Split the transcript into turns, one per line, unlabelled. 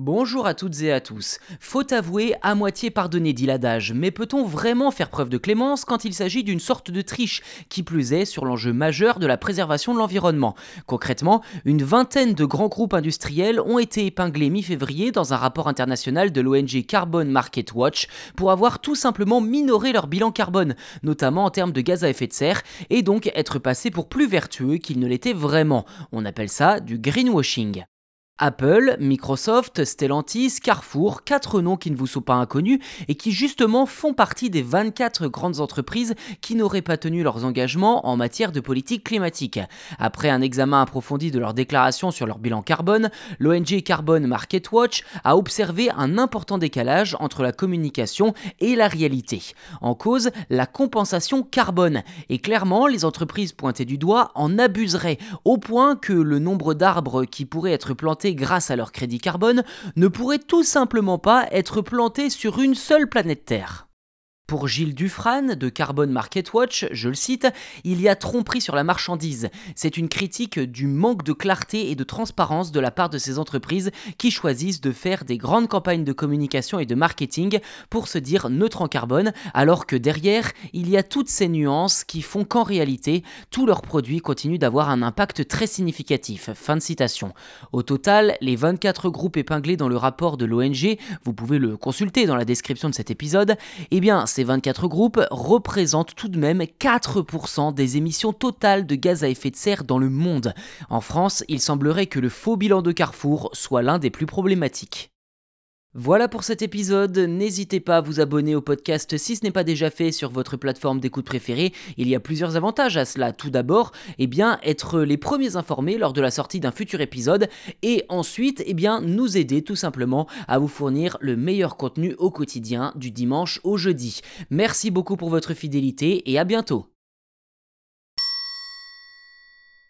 Bonjour à toutes et à tous. Faut avouer, à moitié pardonner dit l'adage, mais peut-on vraiment faire preuve de clémence quand il s'agit d'une sorte de triche, qui plus est sur l'enjeu majeur de la préservation de l'environnement? Concrètement, une vingtaine de grands groupes industriels ont été épinglés mi-février dans un rapport international de l'ONG Carbon Market Watch pour avoir tout simplement minoré leur bilan carbone, notamment en termes de gaz à effet de serre, et donc être passés pour plus vertueux qu'ils ne l'étaient vraiment. On appelle ça du greenwashing. Apple, Microsoft, Stellantis, Carrefour, quatre noms qui ne vous sont pas inconnus et qui justement font partie des 24 grandes entreprises qui n'auraient pas tenu leurs engagements en matière de politique climatique. Après un examen approfondi de leurs déclarations sur leur bilan carbone, l'ONG Carbon Market Watch a observé un important décalage entre la communication et la réalité. En cause, la compensation carbone. Et clairement, les entreprises pointées du doigt en abuseraient, au point que le nombre d'arbres qui pourraient être plantés grâce à leur crédit carbone ne pourraient tout simplement pas être plantés sur une seule planète Terre. Pour Gilles Dufrane de Carbon Market Watch, je le cite, il y a tromperie sur la marchandise. C'est une critique du manque de clarté et de transparence de la part de ces entreprises qui choisissent de faire des grandes campagnes de communication et de marketing pour se dire neutre en carbone, alors que derrière, il y a toutes ces nuances qui font qu'en réalité, tous leurs produits continuent d'avoir un impact très significatif. Fin de citation. Au total, les 24 groupes épinglés dans le rapport de l'ONG, vous pouvez le consulter dans la description de cet épisode, eh bien, ces 24 groupes représentent tout de même 4% des émissions totales de gaz à effet de serre dans le monde. En France, il semblerait que le faux bilan de Carrefour soit l'un des plus problématiques. Voilà pour cet épisode, n'hésitez pas à vous abonner au podcast si ce n'est pas déjà fait sur votre plateforme d'écoute préférée, il y a plusieurs avantages à cela. Tout d'abord, eh bien, être les premiers informés lors de la sortie d'un futur épisode, et ensuite, eh nous aider tout simplement à vous fournir le meilleur contenu au quotidien du dimanche au jeudi. Merci beaucoup pour votre fidélité et à bientôt